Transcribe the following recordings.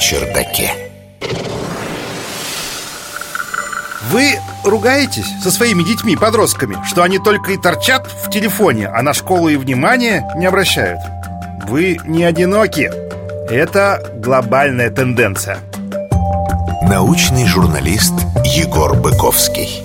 чердаке. Вы ругаетесь со своими детьми, подростками, что они только и торчат в телефоне, а на школу и внимание не обращают. Вы не одиноки. Это глобальная тенденция. Научный журналист Егор Быковский.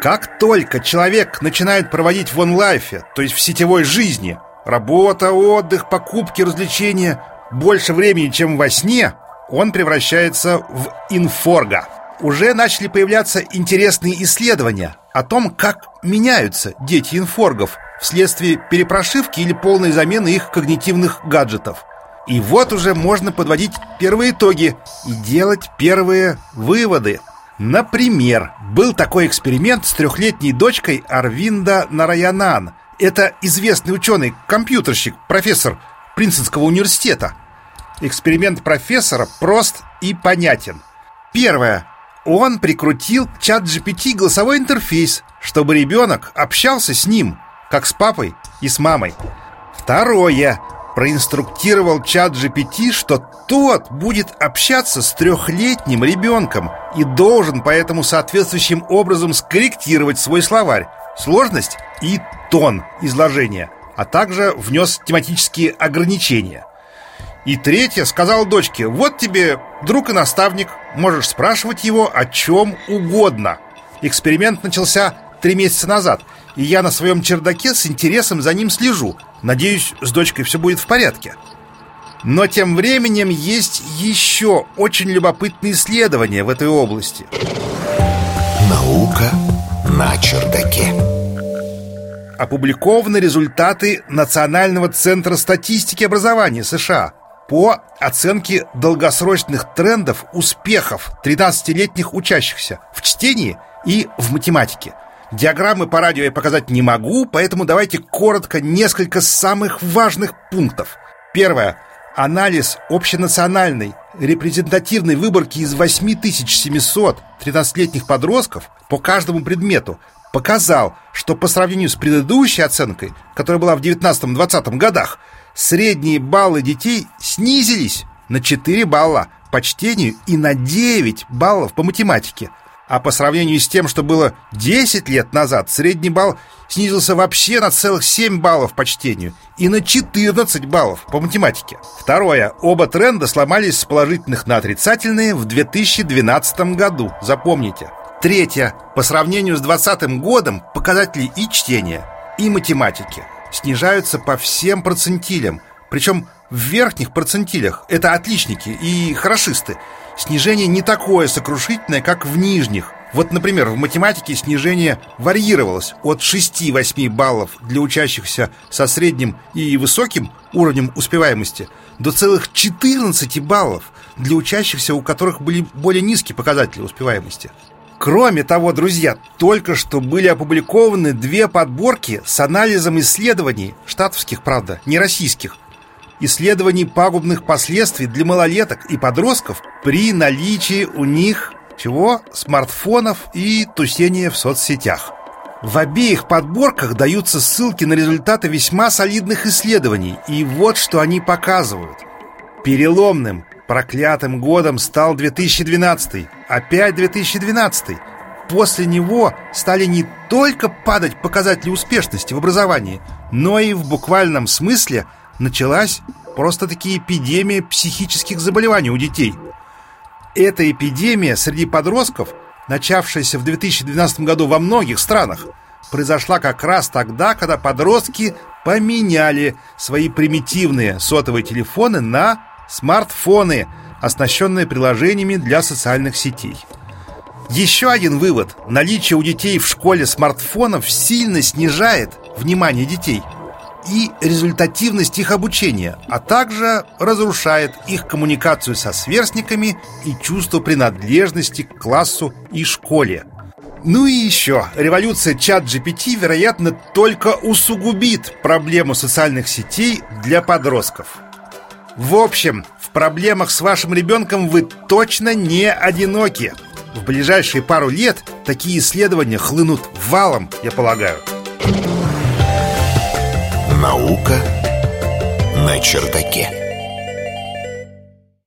Как только человек начинает проводить в онлайфе, то есть в сетевой жизни, работа, отдых, покупки, развлечения, больше времени, чем во сне, он превращается в инфорга. Уже начали появляться интересные исследования о том, как меняются дети инфоргов вследствие перепрошивки или полной замены их когнитивных гаджетов. И вот уже можно подводить первые итоги и делать первые выводы – Например, был такой эксперимент с трехлетней дочкой Арвинда Нараянан. Это известный ученый, компьютерщик, профессор Принцетского университета. Эксперимент профессора прост и понятен. Первое. Он прикрутил к чат GPT голосовой интерфейс, чтобы ребенок общался с ним, как с папой и с мамой. Второе проинструктировал чат GPT, что тот будет общаться с трехлетним ребенком и должен поэтому соответствующим образом скорректировать свой словарь, сложность и тон изложения, а также внес тематические ограничения. И третье сказал дочке, вот тебе друг и наставник, можешь спрашивать его о чем угодно. Эксперимент начался три месяца назад, и я на своем чердаке с интересом за ним слежу. Надеюсь, с дочкой все будет в порядке. Но тем временем есть еще очень любопытные исследования в этой области. Наука на чердаке. Опубликованы результаты Национального центра статистики образования США по оценке долгосрочных трендов успехов 13-летних учащихся в чтении и в математике – Диаграммы по радио я показать не могу, поэтому давайте коротко несколько самых важных пунктов. Первое. Анализ общенациональной репрезентативной выборки из 8700 13-летних подростков по каждому предмету показал, что по сравнению с предыдущей оценкой, которая была в 19-20 годах, средние баллы детей снизились на 4 балла по чтению и на 9 баллов по математике – а по сравнению с тем, что было 10 лет назад, средний балл снизился вообще на целых 7 баллов по чтению и на 14 баллов по математике. Второе. Оба тренда сломались с положительных на отрицательные в 2012 году. Запомните. Третье. По сравнению с 2020 годом показатели и чтения, и математики снижаются по всем процентилям. Причем в верхних процентилях это отличники и хорошисты – снижение не такое сокрушительное, как в нижних. Вот, например, в математике снижение варьировалось от 6-8 баллов для учащихся со средним и высоким уровнем успеваемости до целых 14 баллов для учащихся, у которых были более низкие показатели успеваемости. Кроме того, друзья, только что были опубликованы две подборки с анализом исследований, штатовских, правда, не российских, исследований пагубных последствий для малолеток и подростков при наличии у них чего? Смартфонов и тусения в соцсетях. В обеих подборках даются ссылки на результаты весьма солидных исследований, и вот что они показывают. Переломным, проклятым годом стал 2012, опять 2012. После него стали не только падать показатели успешности в образовании, но и в буквальном смысле – началась просто-таки эпидемия психических заболеваний у детей. Эта эпидемия среди подростков, начавшаяся в 2012 году во многих странах, произошла как раз тогда, когда подростки поменяли свои примитивные сотовые телефоны на смартфоны, оснащенные приложениями для социальных сетей. Еще один вывод. Наличие у детей в школе смартфонов сильно снижает внимание детей – и результативность их обучения, а также разрушает их коммуникацию со сверстниками и чувство принадлежности к классу и школе. Ну и еще, революция чат GPT, вероятно, только усугубит проблему социальных сетей для подростков. В общем, в проблемах с вашим ребенком вы точно не одиноки. В ближайшие пару лет такие исследования хлынут валом, я полагаю. Наука на чердаке.